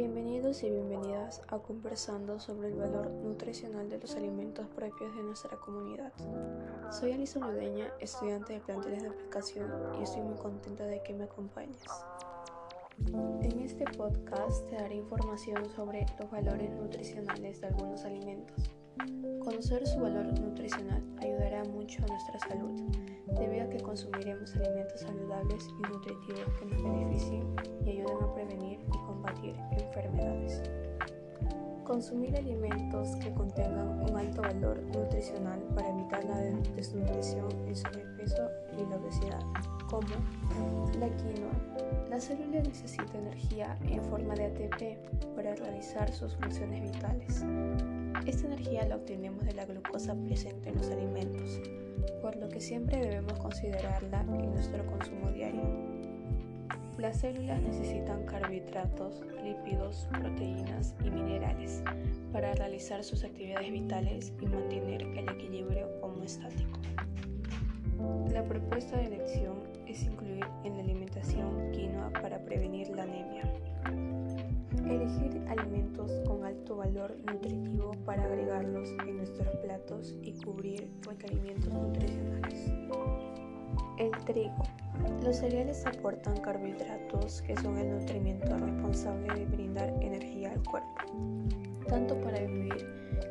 Bienvenidos y bienvenidas a conversando sobre el valor nutricional de los alimentos propios de nuestra comunidad. Soy Alison Ludeña, estudiante de planteles de aplicación y estoy muy contenta de que me acompañes. En este podcast te daré información sobre los valores nutricionales de algunos alimentos. Conocer su valor nutricional ayudará mucho a nuestra salud, debido a que consumiremos alimentos saludables y nutritivos que nos beneficien y ayuden a prevenir y combatir enfermedades. Consumir alimentos que contengan un alto valor nutricional para evitar la desnutrición, el sobrepeso y la obesidad, como la quinoa. La célula necesita energía en forma de ATP para realizar sus funciones vitales. Esta energía la obtenemos de la glucosa presente en los alimentos, por lo que siempre debemos considerarla en nuestro consumo diario. Las células necesitan carbohidratos, lípidos, proteínas y minerales para realizar sus actividades vitales y mantener el equilibrio homoestático. La propuesta de elección es incluir en la alimentación quinoa para prevenir la anemia. Elegir alimentos con alto valor nutritivo para agregarlos en nuestros platos y cubrir requerimientos nutricionales. El trigo. Los cereales aportan carbohidratos que son el nutrimiento responsable de brindar energía al cuerpo, tanto para vivir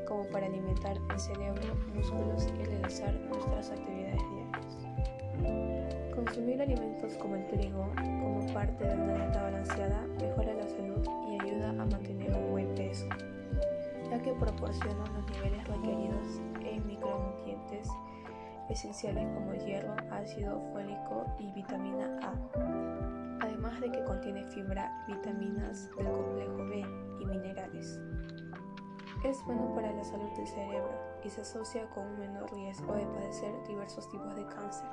como para alimentar el cerebro, músculos y realizar nuestras actividades diarias. Consumir alimentos como el trigo como parte de una dieta balanceada mejora la salud y ayuda a mantener un buen peso, ya que proporciona los niveles requeridos en micronutrientes esenciales como hierro, ácido fólico y vitamina A, además de que contiene fibra, vitaminas del complejo B y minerales. Es bueno para la salud del cerebro y se asocia con un menor riesgo de padecer diversos tipos de cáncer,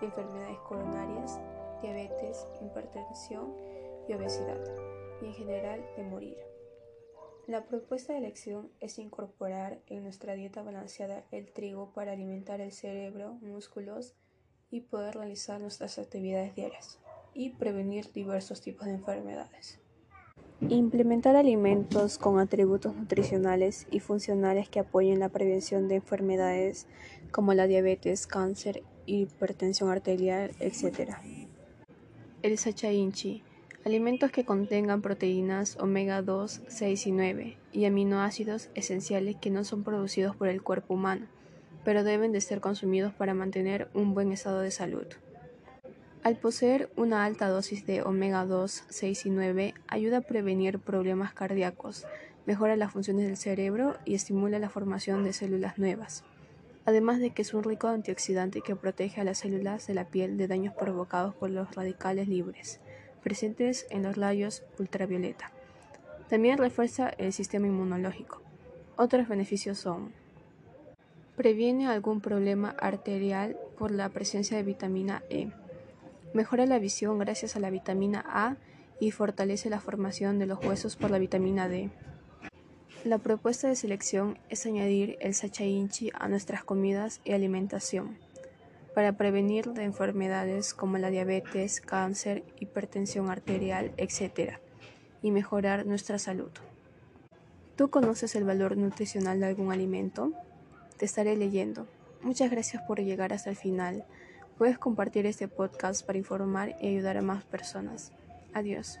enfermedades coronarias, diabetes, hipertensión y obesidad, y en general de morir. La propuesta de elección es incorporar en nuestra dieta balanceada el trigo para alimentar el cerebro, músculos y poder realizar nuestras actividades diarias y prevenir diversos tipos de enfermedades. Implementar alimentos con atributos nutricionales y funcionales que apoyen la prevención de enfermedades como la diabetes, cáncer, hipertensión arterial, etc. El sachainchi Alimentos que contengan proteínas omega 2, 6 y 9 y aminoácidos esenciales que no son producidos por el cuerpo humano, pero deben de ser consumidos para mantener un buen estado de salud. Al poseer una alta dosis de omega 2, 6 y 9, ayuda a prevenir problemas cardíacos, mejora las funciones del cerebro y estimula la formación de células nuevas. Además de que es un rico antioxidante que protege a las células de la piel de daños provocados por los radicales libres presentes en los rayos ultravioleta. También refuerza el sistema inmunológico. Otros beneficios son previene algún problema arterial por la presencia de vitamina E, mejora la visión gracias a la vitamina A y fortalece la formación de los huesos por la vitamina D. La propuesta de selección es añadir el sachainchi a nuestras comidas y alimentación para prevenir de enfermedades como la diabetes, cáncer, hipertensión arterial, etc. y mejorar nuestra salud. ¿Tú conoces el valor nutricional de algún alimento? Te estaré leyendo. Muchas gracias por llegar hasta el final. Puedes compartir este podcast para informar y ayudar a más personas. Adiós.